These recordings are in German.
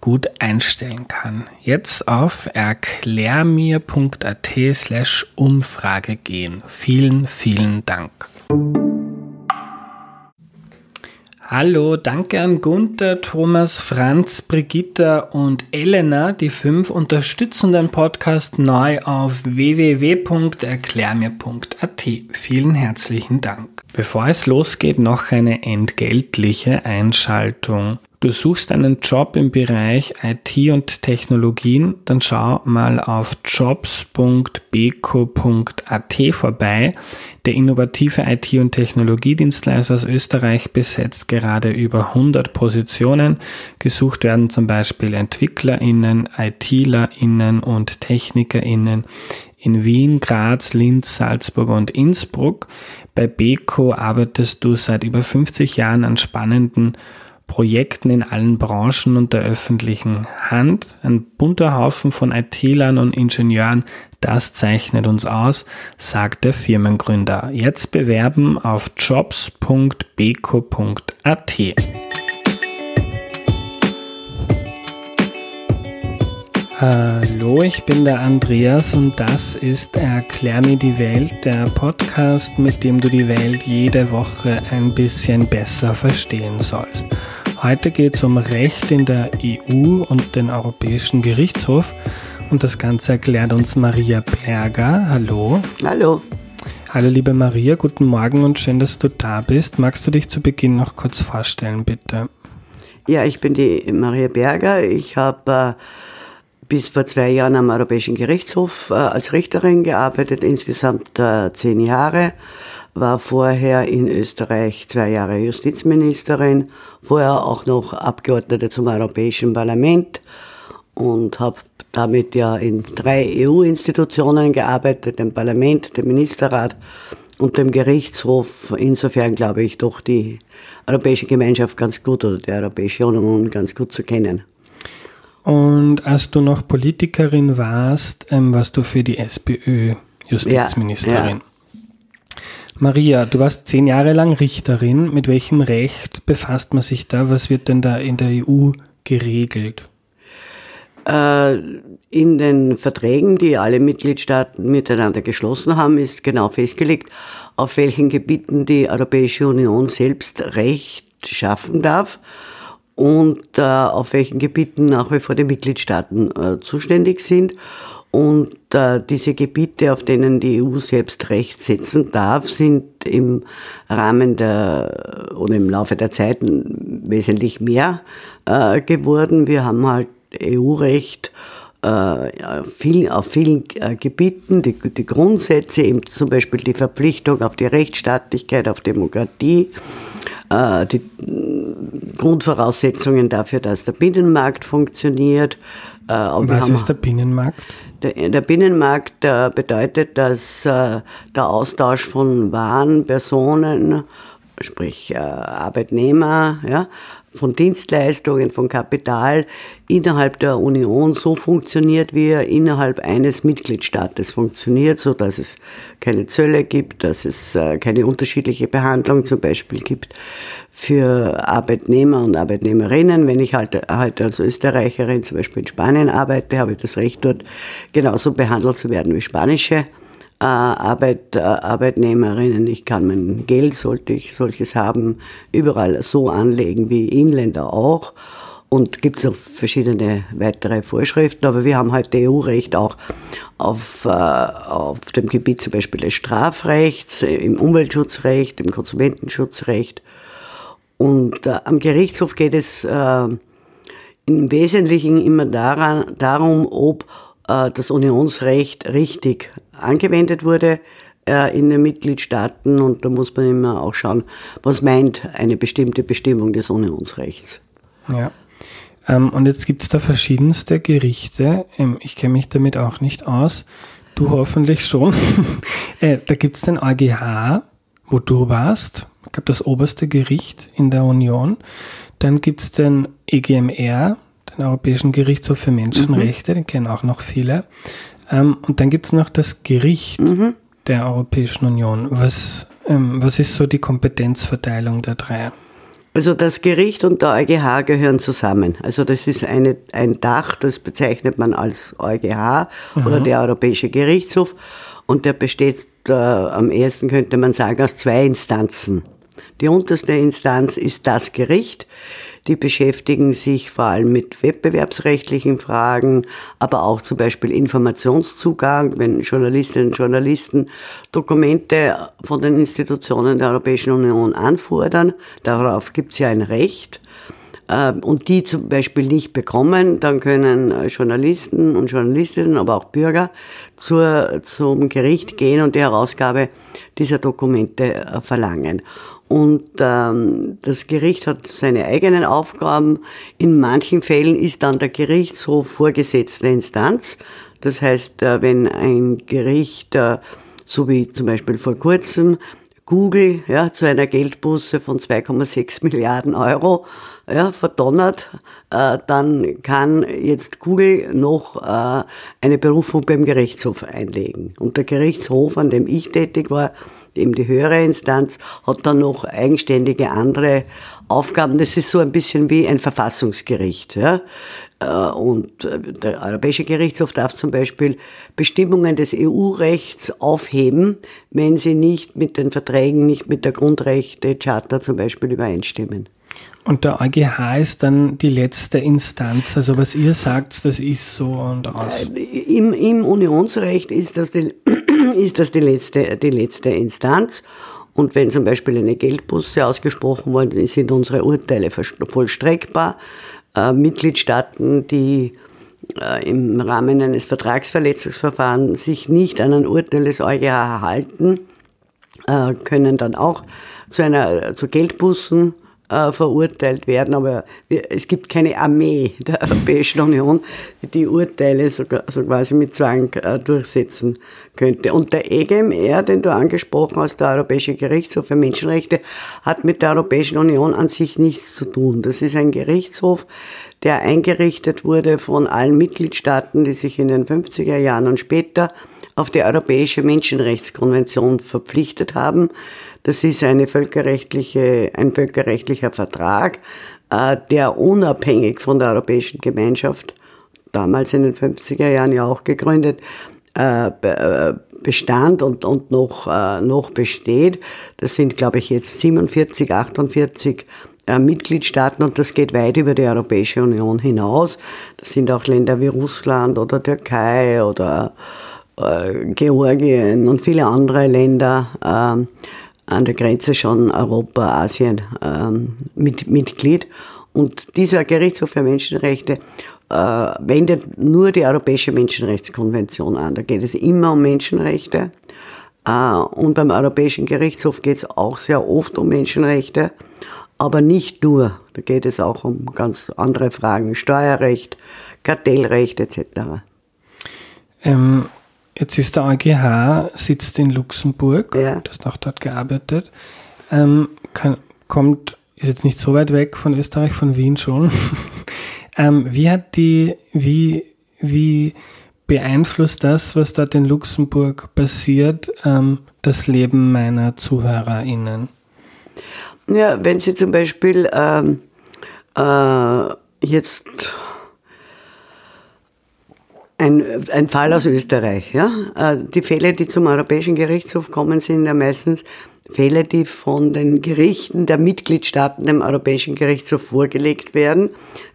gut einstellen kann. Jetzt auf erklärmir.at slash Umfrage gehen. Vielen, vielen Dank. Hallo, danke an Gunther, Thomas, Franz, Brigitta und Elena. Die fünf unterstützen den Podcast neu auf www.erklärmir.at. Vielen herzlichen Dank. Bevor es losgeht, noch eine entgeltliche Einschaltung. Du suchst einen Job im Bereich IT und Technologien, dann schau mal auf jobs.beko.at vorbei. Der innovative IT- und Technologiedienstleister aus Österreich besetzt gerade über 100 Positionen. Gesucht werden zum Beispiel EntwicklerInnen, ITlerInnen und TechnikerInnen in Wien, Graz, Linz, Salzburg und Innsbruck. Bei Beko arbeitest du seit über 50 Jahren an spannenden Projekten in allen Branchen und der öffentlichen Hand. Ein bunter Haufen von IT-Lern und Ingenieuren, das zeichnet uns aus, sagt der Firmengründer. Jetzt bewerben auf jobs.beko.at. Hallo, ich bin der Andreas und das ist Erklär mir die Welt, der Podcast, mit dem du die Welt jede Woche ein bisschen besser verstehen sollst. Heute geht es um Recht in der EU und den Europäischen Gerichtshof. Und das Ganze erklärt uns Maria Berger. Hallo. Hallo. Hallo liebe Maria, guten Morgen und schön, dass du da bist. Magst du dich zu Beginn noch kurz vorstellen, bitte? Ja, ich bin die Maria Berger. Ich habe äh, bis vor zwei Jahren am Europäischen Gerichtshof äh, als Richterin gearbeitet, insgesamt äh, zehn Jahre war vorher in Österreich zwei Jahre Justizministerin, vorher auch noch Abgeordnete zum Europäischen Parlament und habe damit ja in drei EU-Institutionen gearbeitet, dem Parlament, dem Ministerrat und dem Gerichtshof. Insofern glaube ich doch die Europäische Gemeinschaft ganz gut oder die Europäische Union ganz gut zu kennen. Und als du noch Politikerin warst, ähm, warst du für die SPÖ Justizministerin. Ja, ja. Maria, du warst zehn Jahre lang Richterin. Mit welchem Recht befasst man sich da? Was wird denn da in der EU geregelt? Äh, in den Verträgen, die alle Mitgliedstaaten miteinander geschlossen haben, ist genau festgelegt, auf welchen Gebieten die Europäische Union selbst Recht schaffen darf und äh, auf welchen Gebieten nach wie vor die Mitgliedstaaten äh, zuständig sind. Und äh, diese Gebiete, auf denen die EU selbst Recht setzen darf, sind im Rahmen der oder im Laufe der Zeit wesentlich mehr äh, geworden. Wir haben halt EU-Recht äh, viel, auf vielen äh, Gebieten, die, die Grundsätze, eben zum Beispiel die Verpflichtung auf die Rechtsstaatlichkeit, auf Demokratie, äh, die Grundvoraussetzungen dafür, dass der Binnenmarkt funktioniert. Was ist der Binnenmarkt? Der, Binnenmarkt bedeutet, dass äh, der Austausch von Waren, Personen, sprich äh, Arbeitnehmer, ja, von Dienstleistungen, von Kapital innerhalb der Union so funktioniert, wie er innerhalb eines Mitgliedstaates funktioniert, so dass es keine Zölle gibt, dass es äh, keine unterschiedliche Behandlung zum Beispiel gibt für Arbeitnehmer und Arbeitnehmerinnen. Wenn ich halt heute als Österreicherin zum Beispiel in Spanien arbeite, habe ich das Recht dort genauso behandelt zu werden wie spanische Arbeit, äh, Arbeitnehmerinnen. Ich kann mein Geld, sollte ich solches haben, überall so anlegen wie Inländer auch. Und gibt es noch verschiedene weitere Vorschriften, aber wir haben halt EU-Recht auch auf, äh, auf dem Gebiet zum Beispiel des Strafrechts, im Umweltschutzrecht, im Konsumentenschutzrecht. Und äh, am Gerichtshof geht es äh, im Wesentlichen immer daran, darum, ob äh, das Unionsrecht richtig angewendet wurde äh, in den Mitgliedstaaten. Und da muss man immer auch schauen, was meint eine bestimmte Bestimmung des Unionsrechts. Ja. Ähm, und jetzt gibt es da verschiedenste Gerichte. Ähm, ich kenne mich damit auch nicht aus. Du hoffentlich schon. äh, da gibt es den EuGH, wo du warst. Ich glaube, das oberste Gericht in der Union. Dann gibt es den EGMR, den Europäischen Gerichtshof für Menschenrechte, mhm. den kennen auch noch viele. Ähm, und dann gibt es noch das Gericht mhm. der Europäischen Union. Was, ähm, was ist so die Kompetenzverteilung der drei? Also das Gericht und der EuGH gehören zusammen. Also das ist eine, ein Dach, das bezeichnet man als EuGH mhm. oder der Europäische Gerichtshof. Und der besteht äh, am ersten, könnte man sagen, aus zwei Instanzen. Die unterste Instanz ist das Gericht. Die beschäftigen sich vor allem mit wettbewerbsrechtlichen Fragen, aber auch zum Beispiel Informationszugang, wenn Journalistinnen und Journalisten Dokumente von den Institutionen der Europäischen Union anfordern. Darauf gibt es ja ein Recht ähm, und die zum Beispiel nicht bekommen, dann können äh, Journalisten und Journalistinnen, aber auch Bürger zur, zum Gericht gehen und die Herausgabe dieser Dokumente äh, verlangen. Und ähm, das Gericht hat seine eigenen Aufgaben. In manchen Fällen ist dann der Gerichtshof vorgesetzte Instanz. Das heißt, äh, wenn ein Gericht, äh, so wie zum Beispiel vor kurzem, Google ja, zu einer Geldbuße von 2,6 Milliarden Euro ja, verdonnert, äh, dann kann jetzt Google noch äh, eine Berufung beim Gerichtshof einlegen. Und der Gerichtshof, an dem ich tätig war, eben die höhere Instanz, hat dann noch eigenständige andere Aufgaben. Das ist so ein bisschen wie ein Verfassungsgericht. Ja? Äh, und äh, der Europäische Gerichtshof darf zum Beispiel Bestimmungen des EU-Rechts aufheben, wenn sie nicht mit den Verträgen, nicht mit der Grundrechte-Charta zum Beispiel übereinstimmen. Und der EuGH ist dann die letzte Instanz. Also was ihr sagt, das ist so und aus. Äh, Im, im Unionsrecht ist das, die, ist das die, letzte, die letzte Instanz. Und wenn zum Beispiel eine Geldbuße ausgesprochen worden ist, sind unsere Urteile vollstreckbar. Äh, Mitgliedstaaten, die äh, im Rahmen eines Vertragsverletzungsverfahrens sich nicht an ein Urteil des EuGH halten, äh, können dann auch zu einer zu Geldbußen äh, verurteilt werden, aber wir, es gibt keine Armee der Europäischen Union, die Urteile sogar, so quasi mit Zwang äh, durchsetzen könnte. Und der EGMR, den du angesprochen hast, der Europäische Gerichtshof für Menschenrechte, hat mit der Europäischen Union an sich nichts zu tun. Das ist ein Gerichtshof, der eingerichtet wurde von allen Mitgliedstaaten, die sich in den 50er Jahren und später auf die Europäische Menschenrechtskonvention verpflichtet haben. Das ist eine völkerrechtliche, ein völkerrechtlicher Vertrag, äh, der unabhängig von der Europäischen Gemeinschaft, damals in den 50er Jahren ja auch gegründet, äh, äh, bestand und, und noch, noch besteht. Das sind, glaube ich, jetzt 47, 48 Mitgliedstaaten und das geht weit über die Europäische Union hinaus. Das sind auch Länder wie Russland oder Türkei oder Georgien und viele andere Länder. Äh, an der Grenze schon Europa, Asien ähm, mit, Mitglied. Und dieser Gerichtshof für Menschenrechte äh, wendet nur die Europäische Menschenrechtskonvention an. Da geht es immer um Menschenrechte. Äh, und beim Europäischen Gerichtshof geht es auch sehr oft um Menschenrechte, aber nicht nur. Da geht es auch um ganz andere Fragen, Steuerrecht, Kartellrecht etc. Ähm, Jetzt ist der EuGH, sitzt in Luxemburg, ja. du hast auch dort gearbeitet, ähm, kann, kommt, ist jetzt nicht so weit weg von Österreich, von Wien schon. ähm, wie hat die, wie, wie beeinflusst das, was dort in Luxemburg passiert, ähm, das Leben meiner ZuhörerInnen? Ja, wenn Sie zum Beispiel ähm, äh, jetzt ein, ein Fall aus Österreich. Ja? Äh, die Fälle, die zum Europäischen Gerichtshof kommen, sind ja meistens Fälle, die von den Gerichten der Mitgliedstaaten dem Europäischen Gerichtshof vorgelegt werden,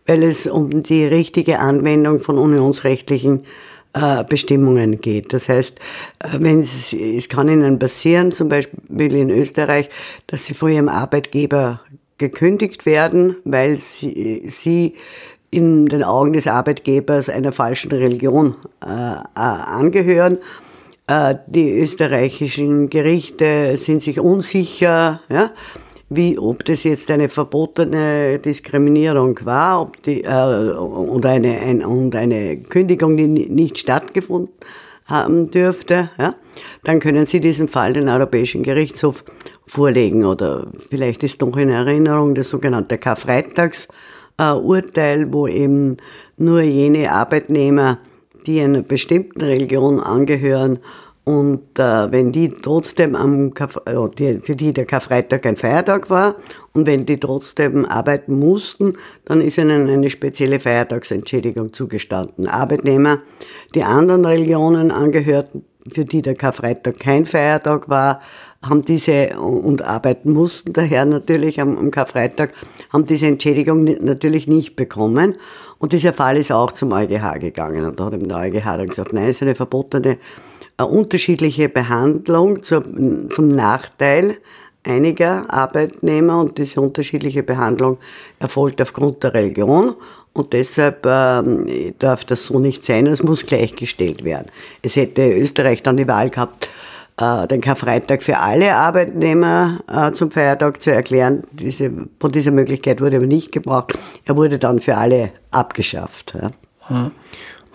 weil es um die richtige Anwendung von unionsrechtlichen äh, Bestimmungen geht. Das heißt, äh, wenn es, es kann Ihnen passieren, zum Beispiel in Österreich, dass Sie von Ihrem Arbeitgeber gekündigt werden, weil Sie, Sie in den Augen des Arbeitgebers einer falschen Religion äh, angehören. Äh, die österreichischen Gerichte sind sich unsicher, ja, wie, ob das jetzt eine verbotene Diskriminierung war, ob die, äh, und, eine, ein, und eine Kündigung, die nicht stattgefunden haben dürfte, ja, dann können Sie diesen Fall den Europäischen Gerichtshof vorlegen. Oder vielleicht ist noch in Erinnerung das sogenannte Karfreitags äh, Urteil, wo eben nur jene Arbeitnehmer, die einer bestimmten Religion angehören und äh, wenn die trotzdem am Karf äh, für die der Karfreitag ein Feiertag war und wenn die trotzdem arbeiten mussten, dann ist ihnen eine spezielle Feiertagsentschädigung zugestanden. Arbeitnehmer, die anderen Religionen angehörten, für die der Karfreitag kein Feiertag war, haben diese und arbeiten mussten daher natürlich am, am Karfreitag, haben diese Entschädigung natürlich nicht bekommen. Und dieser Fall ist auch zum EuGH gegangen. Und da hat eben der EuGH dann gesagt, nein, es ist eine verbotene eine unterschiedliche Behandlung zum, zum Nachteil einiger Arbeitnehmer und diese unterschiedliche Behandlung erfolgt aufgrund der Religion und deshalb äh, darf das so nicht sein, es muss gleichgestellt werden. Es hätte Österreich dann die Wahl gehabt, äh, den Karfreitag für alle Arbeitnehmer äh, zum Feiertag zu erklären. Diese, von dieser Möglichkeit wurde aber nicht gebraucht. Er wurde dann für alle abgeschafft. Ja.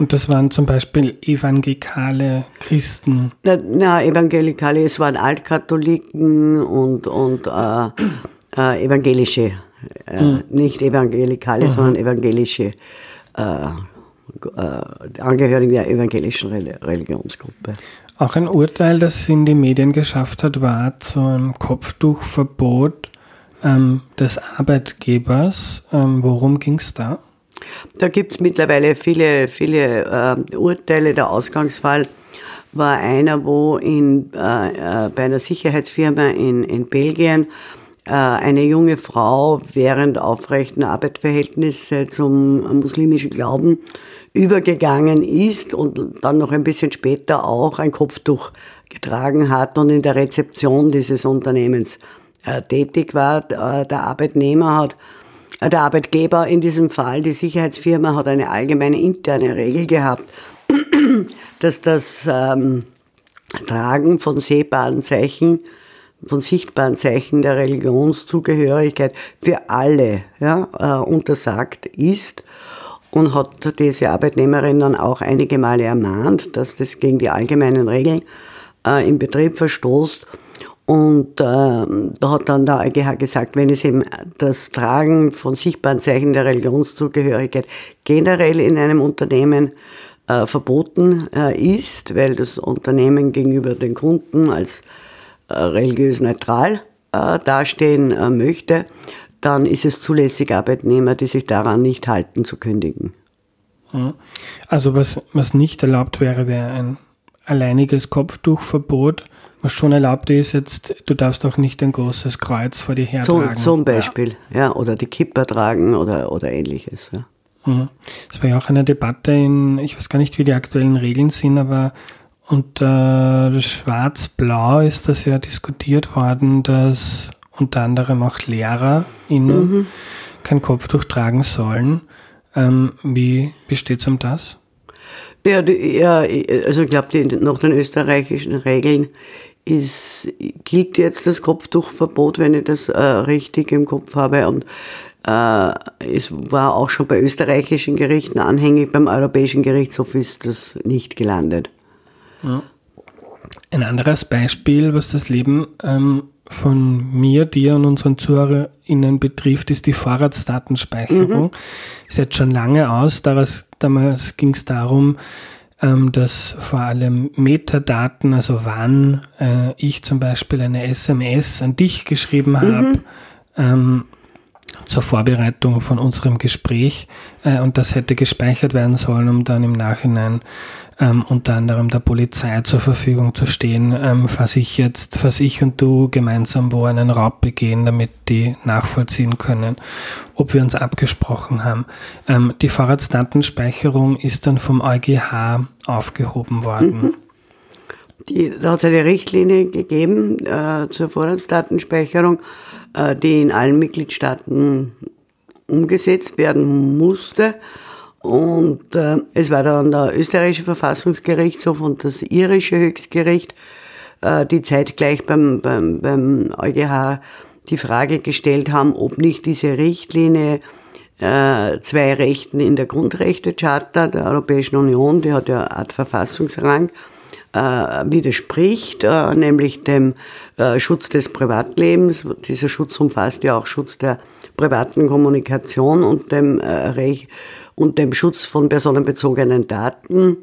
Und das waren zum Beispiel evangelikale Christen? Na, na evangelikale, es waren Altkatholiken und, und äh, äh, evangelische, äh, mhm. nicht evangelikale, mhm. sondern evangelische äh, äh, Angehörige der evangelischen Religionsgruppe. Auch ein Urteil, das in die Medien geschafft hat, war zu einem Kopftuchverbot ähm, des Arbeitgebers. Ähm, worum ging es da? Da gibt es mittlerweile viele, viele äh, Urteile. Der Ausgangsfall war einer, wo in, äh, äh, bei einer Sicherheitsfirma in, in Belgien äh, eine junge Frau während aufrechten Arbeitsverhältnisse zum muslimischen Glauben übergegangen ist und dann noch ein bisschen später auch ein Kopftuch getragen hat und in der Rezeption dieses Unternehmens äh, tätig war. Äh, der Arbeitnehmer hat der Arbeitgeber in diesem Fall, die Sicherheitsfirma, hat eine allgemeine interne Regel gehabt, dass das ähm, Tragen von sehbaren Zeichen, von sichtbaren Zeichen der Religionszugehörigkeit für alle ja, äh, untersagt ist und hat diese Arbeitnehmerin dann auch einige Male ermahnt, dass das gegen die allgemeinen Regeln äh, im Betrieb verstoßt. Und äh, da hat dann der EuGH gesagt, wenn es eben das Tragen von sichtbaren Zeichen der Religionszugehörigkeit generell in einem Unternehmen äh, verboten äh, ist, weil das Unternehmen gegenüber den Kunden als äh, religiös neutral äh, dastehen möchte, dann ist es zulässig, Arbeitnehmer, die sich daran nicht halten, zu kündigen. Hm. Also was, was nicht erlaubt wäre, wäre ein alleiniges Kopftuchverbot was schon erlaubt ist, jetzt, du darfst auch nicht ein großes Kreuz vor dir hertragen. So, zum Beispiel, ja. ja. oder die Kipper tragen oder, oder ähnliches, ja. Mhm. war ja auch eine Debatte in, ich weiß gar nicht, wie die aktuellen Regeln sind, aber unter Schwarz-Blau ist das ja diskutiert worden, dass unter anderem auch LehrerInnen mhm. kein Kopftuch tragen sollen. Ähm, wie, steht es um das? Ja, die, ja also ich glaube, nach den österreichischen Regeln ist, gilt jetzt das Kopftuchverbot, wenn ich das äh, richtig im Kopf habe. Und äh, es war auch schon bei österreichischen Gerichten anhängig, beim Europäischen Gerichtshof ist das nicht gelandet. Ja. Ein anderes Beispiel, was das Leben ähm, von mir, dir und unseren ZuhörerInnen betrifft, ist die Vorratsdatenspeicherung. Mhm. Ist jetzt schon lange aus. Damals, damals ging es darum, ähm, dass vor allem Metadaten, also wann äh, ich zum Beispiel eine SMS an dich geschrieben habe, mhm. ähm, zur Vorbereitung von unserem Gespräch äh, und das hätte gespeichert werden sollen, um dann im Nachhinein ähm, unter anderem der Polizei zur Verfügung zu stehen, ähm, falls ich jetzt, falls ich und du gemeinsam wo einen Raub begehen, damit die nachvollziehen können, ob wir uns abgesprochen haben. Ähm, die Vorratsdatenspeicherung ist dann vom EuGH aufgehoben worden. Mhm. Die, da hat es eine Richtlinie gegeben äh, zur Vorratsdatenspeicherung, äh, die in allen Mitgliedstaaten umgesetzt werden musste. Und äh, es war dann der österreichische Verfassungsgerichtshof und das irische Höchstgericht, äh, die zeitgleich beim, beim, beim EuGH die Frage gestellt haben, ob nicht diese Richtlinie äh, zwei Rechten in der Grundrechtecharta der Europäischen Union, die hat ja Art Verfassungsrang, widerspricht, äh, nämlich dem äh, Schutz des Privatlebens. Dieser Schutz umfasst ja auch Schutz der privaten Kommunikation und dem äh, und dem Schutz von personenbezogenen Daten.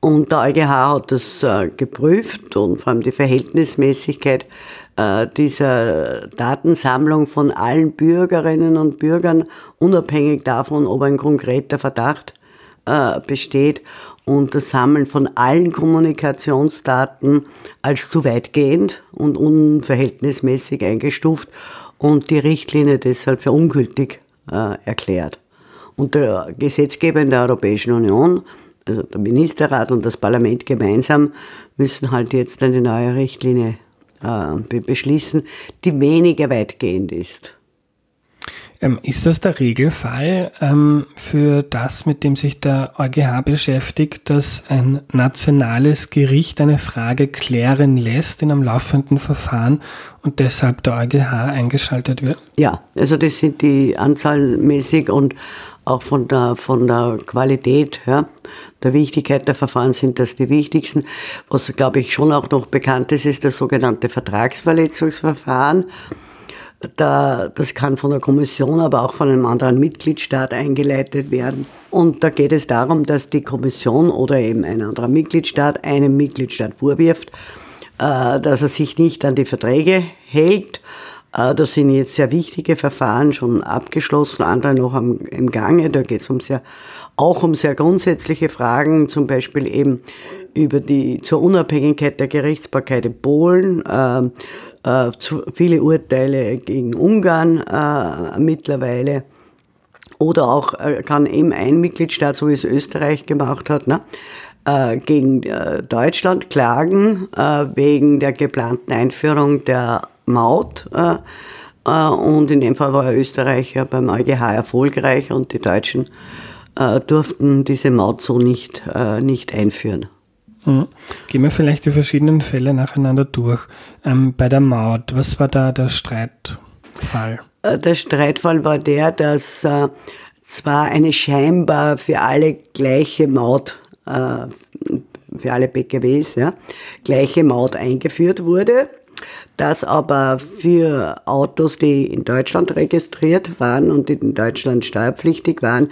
Und der EuGH hat das äh, geprüft und vor allem die Verhältnismäßigkeit äh, dieser Datensammlung von allen Bürgerinnen und Bürgern, unabhängig davon, ob ein konkreter Verdacht äh, besteht und das Sammeln von allen Kommunikationsdaten als zu weitgehend und unverhältnismäßig eingestuft und die Richtlinie deshalb für ungültig äh, erklärt. Und der Gesetzgeber in der Europäischen Union, also der Ministerrat und das Parlament gemeinsam, müssen halt jetzt eine neue Richtlinie äh, beschließen, die weniger weitgehend ist. Ähm, ist das der Regelfall ähm, für das, mit dem sich der EuGH beschäftigt, dass ein nationales Gericht eine Frage klären lässt in einem laufenden Verfahren und deshalb der EuGH eingeschaltet wird? Ja, also das sind die anzahlmäßig und auch von der, von der Qualität, ja, der Wichtigkeit der Verfahren sind das die wichtigsten. Was, glaube ich, schon auch noch bekannt ist, ist das sogenannte Vertragsverletzungsverfahren. Da, das kann von der Kommission, aber auch von einem anderen Mitgliedstaat eingeleitet werden. Und da geht es darum, dass die Kommission oder eben ein anderer Mitgliedstaat einem Mitgliedstaat vorwirft, äh, dass er sich nicht an die Verträge hält. Äh, da sind jetzt sehr wichtige Verfahren schon abgeschlossen, andere noch im Gange. Da geht es um sehr, auch um sehr grundsätzliche Fragen, zum Beispiel eben über die zur Unabhängigkeit der Gerichtsbarkeit in Polen, äh, äh, zu, viele Urteile gegen Ungarn äh, mittlerweile. Oder auch äh, kann eben ein Mitgliedstaat, so wie es Österreich gemacht hat, ne, äh, gegen äh, Deutschland klagen äh, wegen der geplanten Einführung der Maut. und in dem Fall war Österreich ja beim EuGH erfolgreich und die Deutschen durften diese Maut so nicht, nicht einführen. Mhm. Gehen wir vielleicht die verschiedenen Fälle nacheinander durch. Ähm, bei der Maut, was war da der Streitfall? Äh, der Streitfall war der, dass äh, zwar eine scheinbar für alle gleiche Maut, äh, für alle PKWs, ja, gleiche Maut eingeführt wurde, dass aber für Autos, die in Deutschland registriert waren und in Deutschland steuerpflichtig waren,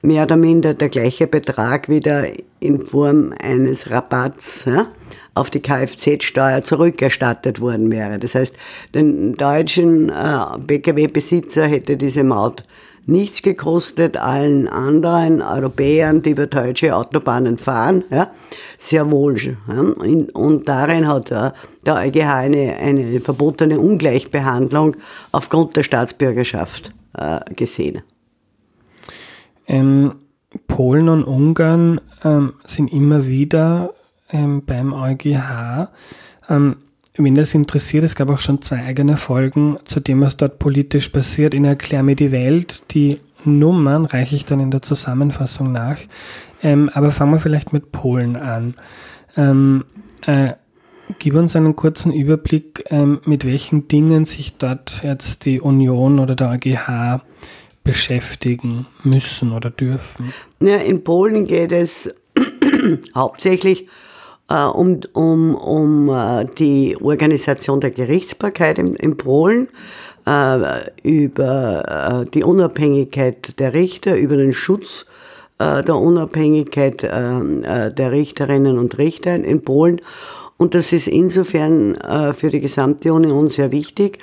mehr oder minder der gleiche Betrag wieder in Form eines Rabatts ja, auf die Kfz-Steuer zurückerstattet worden wäre. Das heißt, den deutschen äh, Pkw-Besitzer hätte diese Maut nichts gekostet, allen anderen Europäern, die über deutsche Autobahnen fahren, ja, sehr wohl. Ja. Und darin hat der EuGH eine, eine verbotene Ungleichbehandlung aufgrund der Staatsbürgerschaft äh, gesehen. Ähm, Polen und Ungarn ähm, sind immer wieder ähm, beim EuGH. Wenn das interessiert, es gab auch schon zwei eigene Folgen zu dem, was dort politisch passiert. In Erklär mir die Welt. Die Nummern reiche ich dann in der Zusammenfassung nach. Ähm, aber fangen wir vielleicht mit Polen an. Ähm, äh, gib uns einen kurzen Überblick, ähm, mit welchen Dingen sich dort jetzt die Union oder der EuGH beschäftigen müssen oder dürfen? Ja, in Polen geht es hauptsächlich äh, um, um, um äh, die Organisation der Gerichtsbarkeit in, in Polen, äh, über äh, die Unabhängigkeit der Richter, über den Schutz äh, der Unabhängigkeit äh, der Richterinnen und Richter in Polen. Und das ist insofern für die gesamte Union sehr wichtig,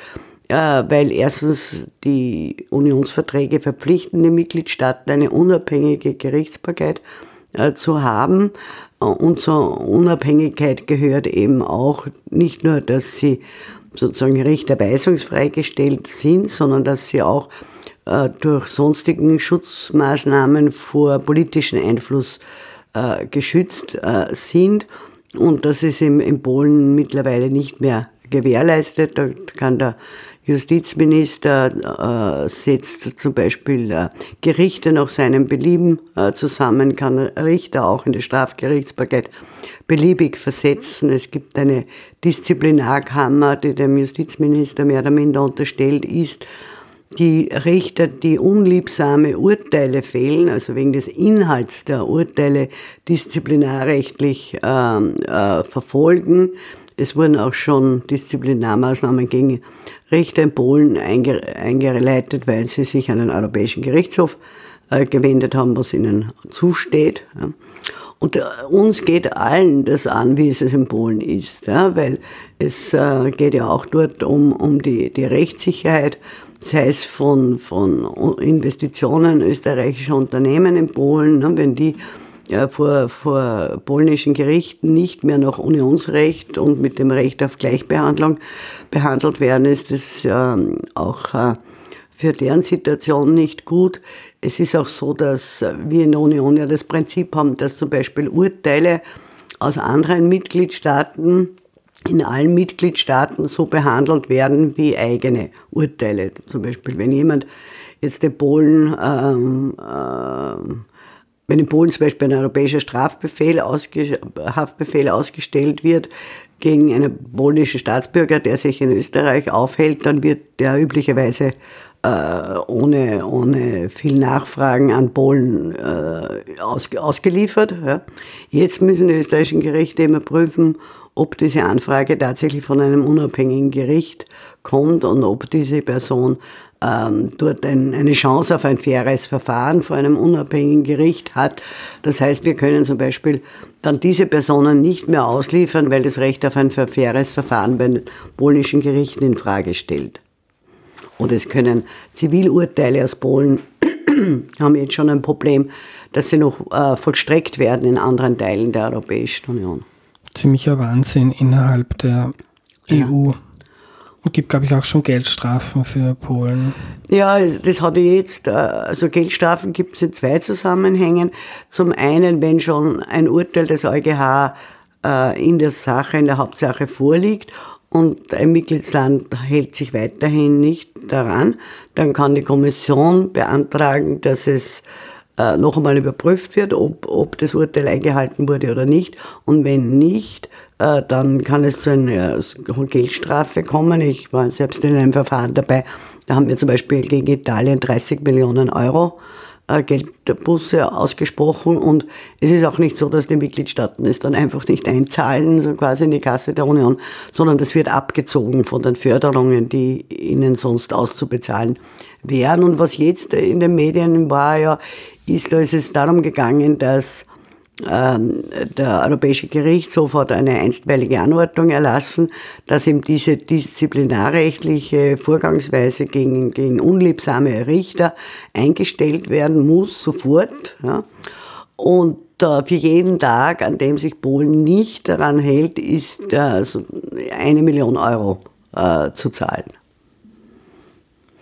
weil erstens die Unionsverträge verpflichten die Mitgliedstaaten, eine unabhängige Gerichtsbarkeit äh, zu haben. Und zur Unabhängigkeit gehört eben auch nicht nur, dass sie sozusagen richterweisungsfrei gestellt sind, sondern dass sie auch äh, durch sonstigen Schutzmaßnahmen vor politischen Einfluss äh, geschützt äh, sind. Und das ist in Polen mittlerweile nicht mehr gewährleistet. Da kann der Justizminister äh, setzt zum Beispiel äh, Gerichte nach seinem Belieben äh, zusammen, kann Richter auch in das Strafgerichtspaket beliebig versetzen. Es gibt eine Disziplinarkammer, die dem Justizminister mehr oder minder unterstellt ist. Die Richter, die unliebsame Urteile fehlen, also wegen des Inhalts der Urteile disziplinarrechtlich ähm, äh, verfolgen. Es wurden auch schon Disziplinarmaßnahmen gegen Richter in Polen einge eingeleitet, weil sie sich an den Europäischen Gerichtshof äh, gewendet haben, was ihnen zusteht. Und äh, uns geht allen das an, wie es in Polen ist, ja, weil es äh, geht ja auch dort um, um die, die Rechtssicherheit, sei es von, von Investitionen österreichischer Unternehmen in Polen, ne, wenn die vor, vor polnischen Gerichten nicht mehr nach Unionsrecht und mit dem Recht auf Gleichbehandlung behandelt werden, ist das ähm, auch äh, für deren Situation nicht gut. Es ist auch so, dass wir in der Union ja das Prinzip haben, dass zum Beispiel Urteile aus anderen Mitgliedstaaten in allen Mitgliedstaaten so behandelt werden wie eigene Urteile. Zum Beispiel, wenn jemand jetzt den Polen, ähm, äh, wenn in Polen zum Beispiel ein europäischer Strafbefehl, ausge, Haftbefehl ausgestellt wird gegen einen polnischen Staatsbürger, der sich in Österreich aufhält, dann wird der üblicherweise äh, ohne, ohne viel Nachfragen an Polen äh, aus, ausgeliefert. Ja. Jetzt müssen die österreichischen Gerichte immer prüfen, ob diese Anfrage tatsächlich von einem unabhängigen Gericht kommt und ob diese Person ähm, dort ein, eine Chance auf ein faires Verfahren vor einem unabhängigen Gericht hat. Das heißt, wir können zum Beispiel dann diese Personen nicht mehr ausliefern, weil das Recht auf ein faires Verfahren bei den polnischen Gerichten in Frage stellt. Oder es können Zivilurteile aus Polen haben jetzt schon ein Problem, dass sie noch äh, vollstreckt werden in anderen Teilen der Europäischen Union. Ziemlicher Wahnsinn innerhalb der ja. Und gibt, glaube ich, auch schon Geldstrafen für Polen. Ja, das hatte jetzt, äh, also Geldstrafen gibt es in zwei Zusammenhängen. Zum einen, wenn schon ein Urteil des EuGH äh, in der Sache, in der Hauptsache vorliegt und ein Mitgliedsland hält sich weiterhin nicht daran, dann kann die Kommission beantragen, dass es äh, noch einmal überprüft wird, ob, ob das Urteil eingehalten wurde oder nicht. Und wenn nicht, äh, dann kann es zu einer Geldstrafe kommen. Ich war selbst in einem Verfahren dabei, da haben wir zum Beispiel gegen Italien 30 Millionen Euro äh, Geldbusse ausgesprochen und es ist auch nicht so, dass die Mitgliedstaaten es dann einfach nicht einzahlen, so quasi in die Kasse der Union, sondern das wird abgezogen von den Förderungen, die ihnen sonst auszubezahlen wären. Und was jetzt in den Medien war ja, ist, da ist es darum gegangen, dass der Europäische Gerichtshof hat eine einstweilige Anordnung erlassen, dass eben diese disziplinarrechtliche Vorgangsweise gegen, gegen unliebsame Richter eingestellt werden muss, sofort. Ja. Und äh, für jeden Tag, an dem sich Polen nicht daran hält, ist äh, eine Million Euro äh, zu zahlen.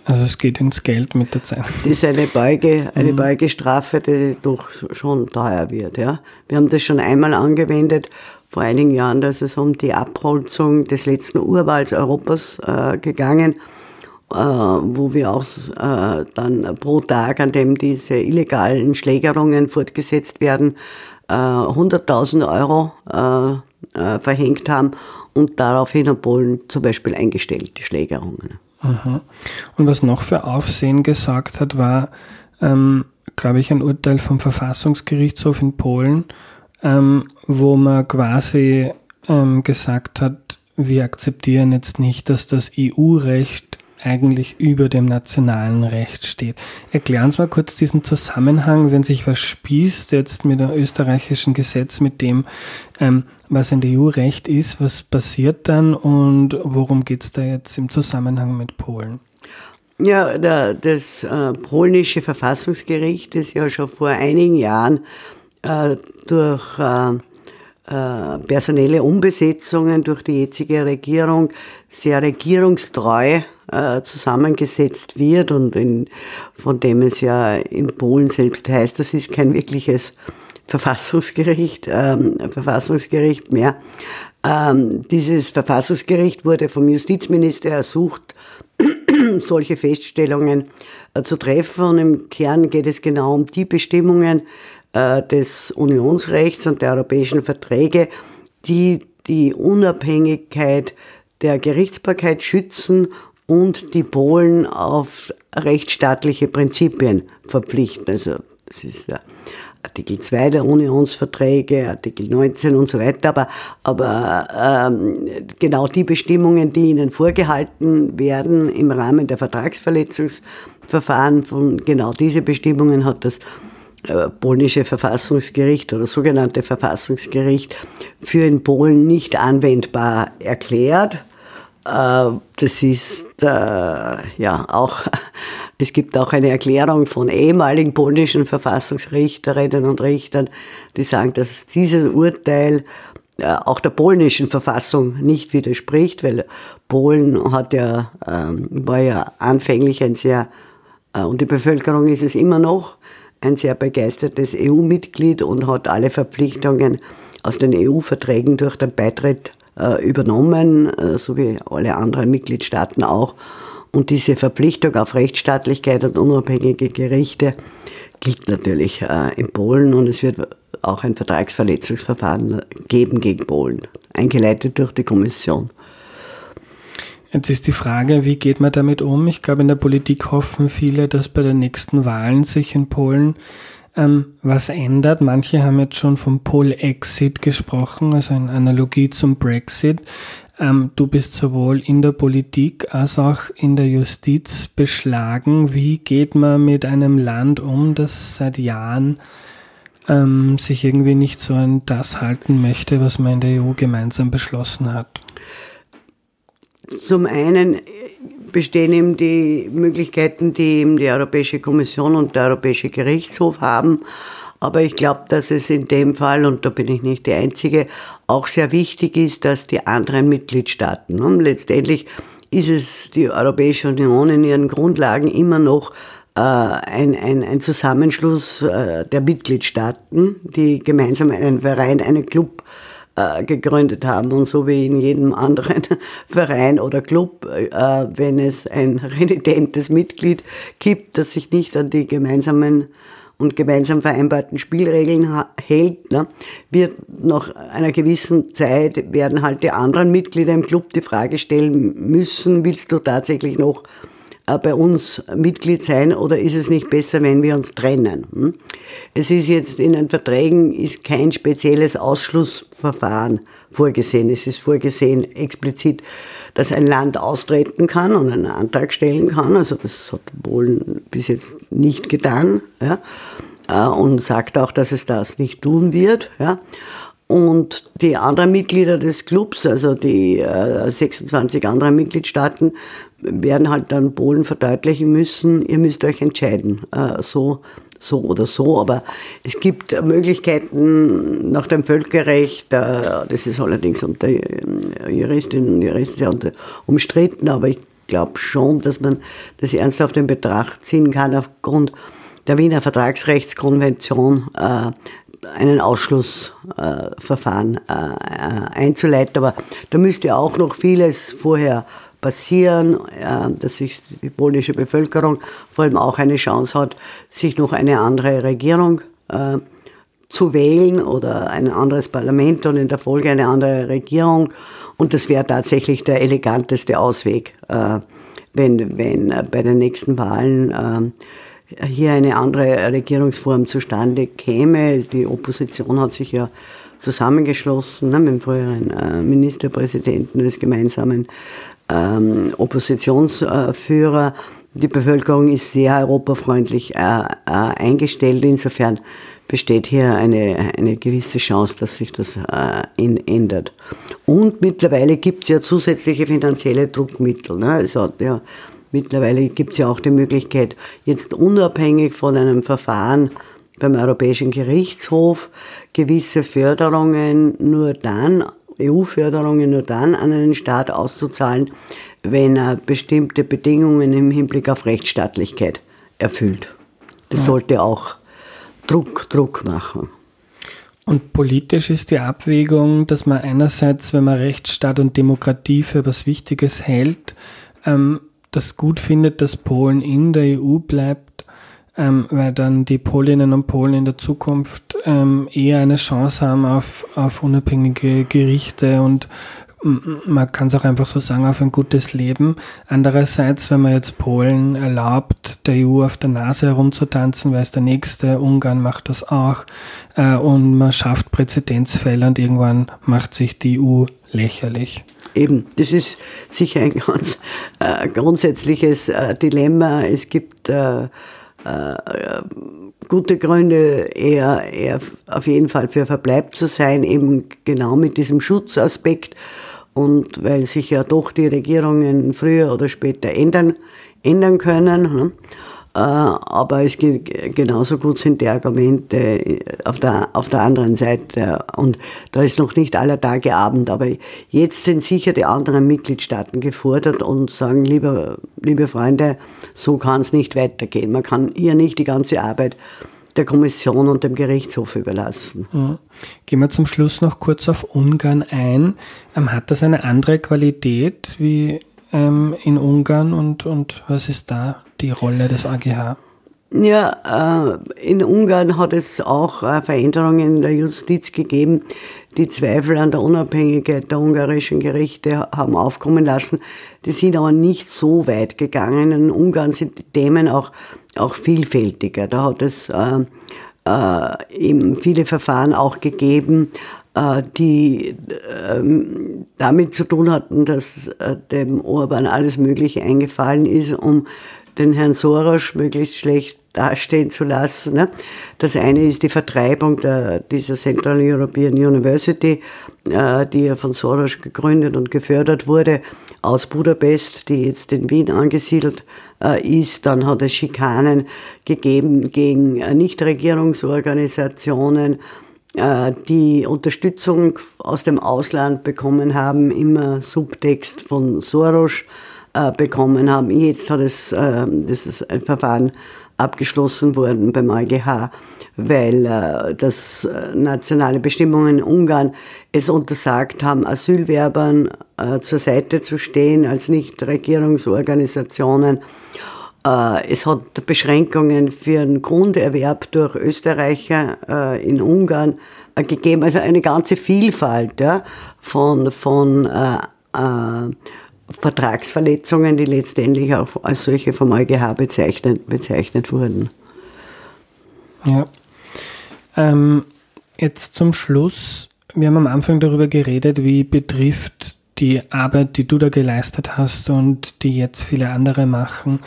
Also es geht ins Geld mit der Zeit. Das ist eine Beuge, eine mhm. Beugestrafe, die doch schon teuer wird. Ja. Wir haben das schon einmal angewendet, vor einigen Jahren, dass es um die Abholzung des letzten Urwalds Europas äh, gegangen, äh, wo wir auch äh, dann pro Tag, an dem diese illegalen Schlägerungen fortgesetzt werden, 100.000 äh, Euro äh, äh, verhängt haben und daraufhin in Polen zum Beispiel eingestellt, die Schlägerungen. Aha. Und was noch für Aufsehen gesagt hat, war, ähm, glaube ich, ein Urteil vom Verfassungsgerichtshof in Polen, ähm, wo man quasi ähm, gesagt hat, wir akzeptieren jetzt nicht, dass das EU-Recht eigentlich über dem nationalen Recht steht. Erklären Sie mal kurz diesen Zusammenhang, wenn sich was spießt jetzt mit dem österreichischen Gesetz, mit dem, ähm, was in der EU-Recht ist, was passiert dann und worum geht es da jetzt im Zusammenhang mit Polen? Ja, der, das äh, polnische Verfassungsgericht ist ja schon vor einigen Jahren äh, durch äh, äh, personelle Umbesetzungen durch die jetzige Regierung sehr regierungstreu äh, zusammengesetzt wird und in, von dem es ja in Polen selbst heißt, das ist kein wirkliches Verfassungsgericht, ähm, Verfassungsgericht mehr. Ähm, dieses Verfassungsgericht wurde vom Justizminister ersucht, solche Feststellungen äh, zu treffen. Und im Kern geht es genau um die Bestimmungen äh, des Unionsrechts und der europäischen Verträge, die die Unabhängigkeit der Gerichtsbarkeit schützen und die Polen auf rechtsstaatliche Prinzipien verpflichten. Also das ist der Artikel 2 der Unionsverträge, Artikel 19 und so weiter, aber, aber ähm, genau die Bestimmungen, die ihnen vorgehalten werden im Rahmen der Vertragsverletzungsverfahren von genau diese Bestimmungen hat das äh, polnische Verfassungsgericht oder sogenannte Verfassungsgericht für in Polen nicht anwendbar erklärt. Äh, das ist äh, ja auch, es gibt auch eine Erklärung von ehemaligen polnischen Verfassungsrichterinnen und Richtern, die sagen, dass dieses Urteil äh, auch der polnischen Verfassung nicht widerspricht, weil Polen hat ja, ähm, war ja anfänglich ein sehr, und die Bevölkerung ist es immer noch, ein sehr begeistertes EU-Mitglied und hat alle Verpflichtungen aus den EU-Verträgen durch den Beitritt äh, übernommen, äh, so wie alle anderen Mitgliedstaaten auch. Und diese Verpflichtung auf Rechtsstaatlichkeit und unabhängige Gerichte gilt natürlich äh, in Polen und es wird auch ein Vertragsverletzungsverfahren geben gegen Polen, eingeleitet durch die Kommission. Jetzt ist die Frage, wie geht man damit um? Ich glaube, in der Politik hoffen viele, dass bei den nächsten Wahlen sich in Polen ähm, was ändert. Manche haben jetzt schon vom Pol-Exit gesprochen, also in Analogie zum Brexit. Ähm, du bist sowohl in der Politik als auch in der Justiz beschlagen. Wie geht man mit einem Land um, das seit Jahren ähm, sich irgendwie nicht so an das halten möchte, was man in der EU gemeinsam beschlossen hat? Zum einen bestehen eben die Möglichkeiten, die eben die Europäische Kommission und der Europäische Gerichtshof haben. Aber ich glaube, dass es in dem Fall, und da bin ich nicht die Einzige, auch sehr wichtig ist, dass die anderen Mitgliedstaaten, und letztendlich ist es die Europäische Union in ihren Grundlagen immer noch äh, ein, ein, ein Zusammenschluss äh, der Mitgliedstaaten, die gemeinsam einen Verein, einen Club äh, gegründet haben. Und so wie in jedem anderen Verein oder Club, äh, wenn es ein renitentes Mitglied gibt, das sich nicht an die gemeinsamen und gemeinsam vereinbarten Spielregeln hält, ne, wird nach einer gewissen Zeit werden halt die anderen Mitglieder im Club die Frage stellen müssen, willst du tatsächlich noch äh, bei uns Mitglied sein oder ist es nicht besser, wenn wir uns trennen? Hm? Es ist jetzt in den Verträgen ist kein spezielles Ausschlussverfahren vorgesehen. Es ist vorgesehen explizit, dass ein Land austreten kann und einen Antrag stellen kann. Also das hat Polen bis jetzt nicht getan. Ja? Äh, und sagt auch, dass es das nicht tun wird. Ja? Und die anderen Mitglieder des Clubs, also die äh, 26 anderen Mitgliedstaaten, werden halt dann Polen verdeutlichen müssen, ihr müsst euch entscheiden, äh, so, so oder so. Aber es gibt Möglichkeiten nach dem Völkerrecht, äh, das ist allerdings unter äh, Juristinnen und Juristen sehr umstritten, aber ich glaube schon, dass man das ernsthaft in Betracht ziehen kann aufgrund der Wiener Vertragsrechtskonvention äh, einen Ausschlussverfahren äh, äh, einzuleiten. Aber da müsste auch noch vieles vorher passieren, äh, dass sich die polnische Bevölkerung vor allem auch eine Chance hat, sich noch eine andere Regierung äh, zu wählen oder ein anderes Parlament und in der Folge eine andere Regierung. Und das wäre tatsächlich der eleganteste Ausweg, äh, wenn, wenn bei den nächsten Wahlen hier eine andere Regierungsform zustande käme. Die Opposition hat sich ja zusammengeschlossen ne, mit dem früheren äh, Ministerpräsidenten des gemeinsamen ähm, Oppositionsführer. Die Bevölkerung ist sehr europafreundlich äh, äh, eingestellt. Insofern besteht hier eine, eine gewisse Chance, dass sich das äh, in, ändert. Und mittlerweile gibt es ja zusätzliche finanzielle Druckmittel. Ne? Also, ja, mittlerweile gibt es ja auch die Möglichkeit, jetzt unabhängig von einem Verfahren beim Europäischen Gerichtshof gewisse Förderungen nur dann, EU-Förderungen nur dann an einen Staat auszuzahlen, wenn er bestimmte Bedingungen im Hinblick auf Rechtsstaatlichkeit erfüllt. Das ja. sollte auch Druck, Druck machen. Und politisch ist die Abwägung, dass man einerseits, wenn man Rechtsstaat und Demokratie für etwas Wichtiges hält, ähm, das gut findet, dass Polen in der EU bleibt, ähm, weil dann die Polinnen und Polen in der Zukunft ähm, eher eine Chance haben auf, auf unabhängige Gerichte und man kann es auch einfach so sagen, auf ein gutes Leben. Andererseits, wenn man jetzt Polen erlaubt, der EU auf der Nase herumzutanzen, weil es der nächste, Ungarn macht das auch, äh, und man schafft Präzedenzfälle und irgendwann macht sich die EU lächerlich. Eben, das ist sicher ein ganz äh, grundsätzliches äh, Dilemma. Es gibt äh, äh, gute Gründe, eher, eher auf jeden Fall für Verbleib zu sein, eben genau mit diesem Schutzaspekt und weil sich ja doch die Regierungen früher oder später ändern, ändern können. Ne? Äh, aber es geht genauso gut sind die Argumente auf der, auf der anderen Seite. Und da ist noch nicht aller Tage Abend. Aber jetzt sind sicher die anderen Mitgliedstaaten gefordert und sagen, liebe, liebe Freunde, so kann es nicht weitergehen. Man kann hier nicht die ganze Arbeit der Kommission und dem Gerichtshof überlassen. Ja. Gehen wir zum Schluss noch kurz auf Ungarn ein. Ähm, hat das eine andere Qualität wie ähm, in Ungarn und, und was ist da die Rolle des AGH? Ja, äh, in Ungarn hat es auch äh, Veränderungen in der Justiz gegeben, die Zweifel an der Unabhängigkeit der ungarischen Gerichte haben aufkommen lassen. Die sind aber nicht so weit gegangen. In Ungarn sind die Themen auch, auch vielfältiger. Da hat es äh, eben viele Verfahren auch gegeben, die ähm, damit zu tun hatten, dass dem Orban alles Mögliche eingefallen ist, um den Herrn Soros möglichst schlecht dastehen zu lassen. Ne? Das eine ist die Vertreibung der, dieser Central European University, äh, die ja von Soros gegründet und gefördert wurde, aus Budapest, die jetzt in Wien angesiedelt äh, ist. Dann hat es Schikanen gegeben gegen äh, Nichtregierungsorganisationen, die Unterstützung aus dem Ausland bekommen haben, immer Subtext von Soros bekommen haben. Jetzt hat es das ist ein Verfahren abgeschlossen worden beim EuGH, weil äh, das äh, nationale Bestimmungen in Ungarn es untersagt haben, Asylwerbern äh, zur Seite zu stehen als Nichtregierungsorganisationen. Äh, es hat Beschränkungen für den Grunderwerb durch Österreicher äh, in Ungarn äh, gegeben, also eine ganze Vielfalt ja, von, von Vertragsverletzungen, die letztendlich auch als solche vom EuGH bezeichnet, bezeichnet wurden. Ja. Ähm, jetzt zum Schluss. Wir haben am Anfang darüber geredet, wie betrifft die Arbeit, die du da geleistet hast und die jetzt viele andere machen,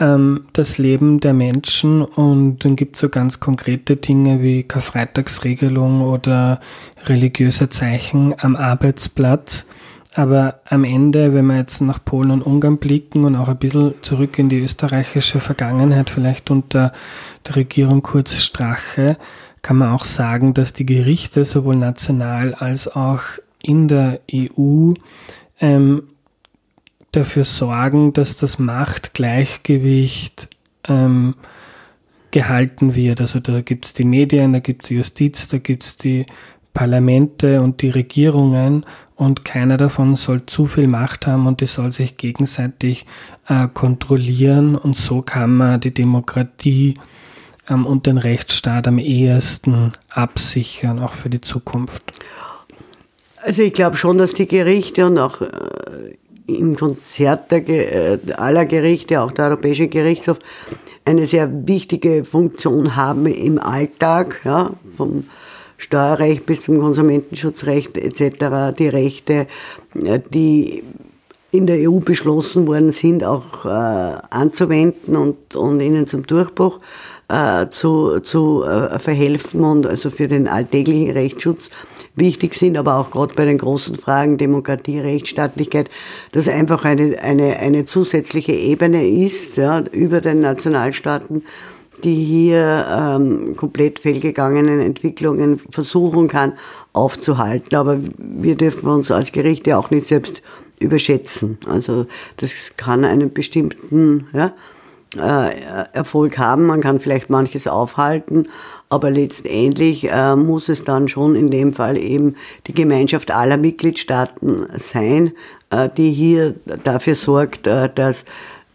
ähm, das Leben der Menschen. Und dann gibt es so ganz konkrete Dinge wie Karfreitagsregelung oder religiöse Zeichen am Arbeitsplatz. Aber am Ende, wenn wir jetzt nach Polen und Ungarn blicken und auch ein bisschen zurück in die österreichische Vergangenheit, vielleicht unter der Regierung Kurz Strache, kann man auch sagen, dass die Gerichte sowohl national als auch in der EU ähm, dafür sorgen, dass das Machtgleichgewicht ähm, gehalten wird. Also da gibt es die Medien, da gibt es die Justiz, da gibt es die Parlamente und die Regierungen und keiner davon soll zu viel Macht haben und die soll sich gegenseitig äh, kontrollieren und so kann man die Demokratie ähm, und den Rechtsstaat am ehesten absichern, auch für die Zukunft. Also ich glaube schon, dass die Gerichte und auch äh, im Konzert der, äh, aller Gerichte, auch der Europäische Gerichtshof, eine sehr wichtige Funktion haben im Alltag, ja, vom Steuerrecht bis zum Konsumentenschutzrecht etc., die Rechte, äh, die in der EU beschlossen worden sind, auch äh, anzuwenden und, und ihnen zum Durchbruch äh, zu, zu äh, verhelfen und also für den alltäglichen Rechtsschutz wichtig sind, aber auch gerade bei den großen Fragen Demokratie, Rechtsstaatlichkeit, dass einfach eine, eine, eine zusätzliche Ebene ist ja, über den Nationalstaaten, die hier ähm, komplett fehlgegangenen Entwicklungen versuchen kann aufzuhalten. Aber wir dürfen uns als Gerichte auch nicht selbst überschätzen. Also das kann einen bestimmten ja, äh, Erfolg haben. Man kann vielleicht manches aufhalten, aber letztendlich äh, muss es dann schon in dem Fall eben die Gemeinschaft aller Mitgliedstaaten sein, äh, die hier dafür sorgt, äh, dass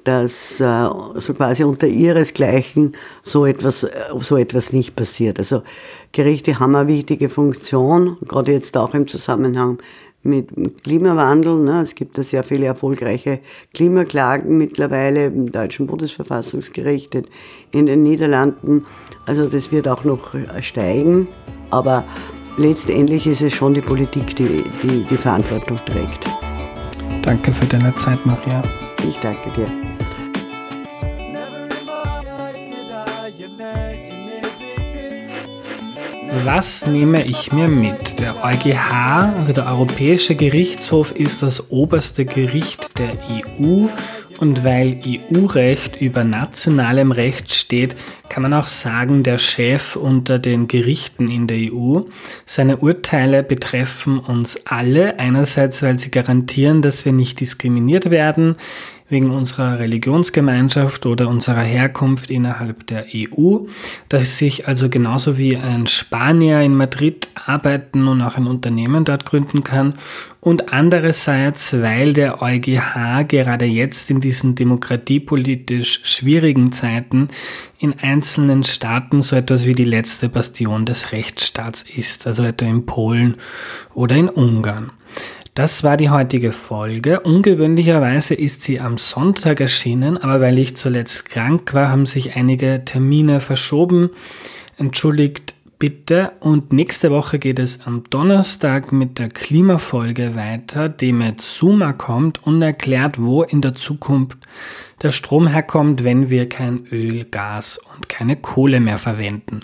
dass äh, so quasi unter ihresgleichen so etwas, äh, so etwas nicht passiert. Also Gerichte haben eine wichtige Funktion, gerade jetzt auch im Zusammenhang mit Klimawandel. Ne? Es gibt da sehr viele erfolgreiche Klimaklagen mittlerweile im deutschen Bundesverfassungsgericht, in den Niederlanden. Also das wird auch noch steigen. Aber letztendlich ist es schon die Politik, die die, die Verantwortung trägt. Danke für deine Zeit, Maria. Ich danke dir. Was nehme ich mir mit? Der EuGH, also der Europäische Gerichtshof, ist das oberste Gericht der EU und weil EU-Recht über nationalem Recht steht, kann man auch sagen, der Chef unter den Gerichten in der EU. Seine Urteile betreffen uns alle, einerseits weil sie garantieren, dass wir nicht diskriminiert werden, wegen unserer Religionsgemeinschaft oder unserer Herkunft innerhalb der EU, dass ich also genauso wie ein Spanier in Madrid arbeiten und auch ein Unternehmen dort gründen kann und andererseits, weil der EuGH gerade jetzt in diesen demokratiepolitisch schwierigen Zeiten in einzelnen Staaten so etwas wie die letzte Bastion des Rechtsstaats ist, also etwa in Polen oder in Ungarn. Das war die heutige Folge. Ungewöhnlicherweise ist sie am Sonntag erschienen, aber weil ich zuletzt krank war, haben sich einige Termine verschoben. Entschuldigt bitte. Und nächste Woche geht es am Donnerstag mit der Klimafolge weiter, die mit Zuma kommt und erklärt, wo in der Zukunft der Strom herkommt, wenn wir kein Öl, Gas und keine Kohle mehr verwenden.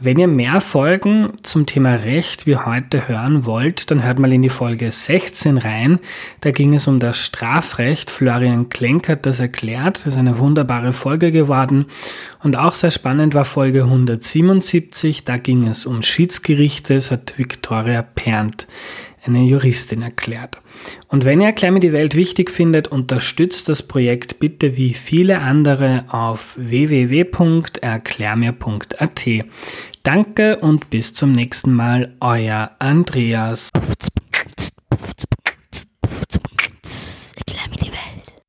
Wenn ihr mehr Folgen zum Thema Recht wie heute hören wollt, dann hört mal in die Folge 16 rein. Da ging es um das Strafrecht. Florian Klenk hat das erklärt. Das ist eine wunderbare Folge geworden. Und auch sehr spannend war Folge 177. Da ging es um Schiedsgerichte. Das hat Viktoria Pernt eine Juristin erklärt. Und wenn ihr Erklär mir die Welt wichtig findet, unterstützt das Projekt bitte wie viele andere auf www.erklärmir.at. Danke und bis zum nächsten Mal, euer Andreas.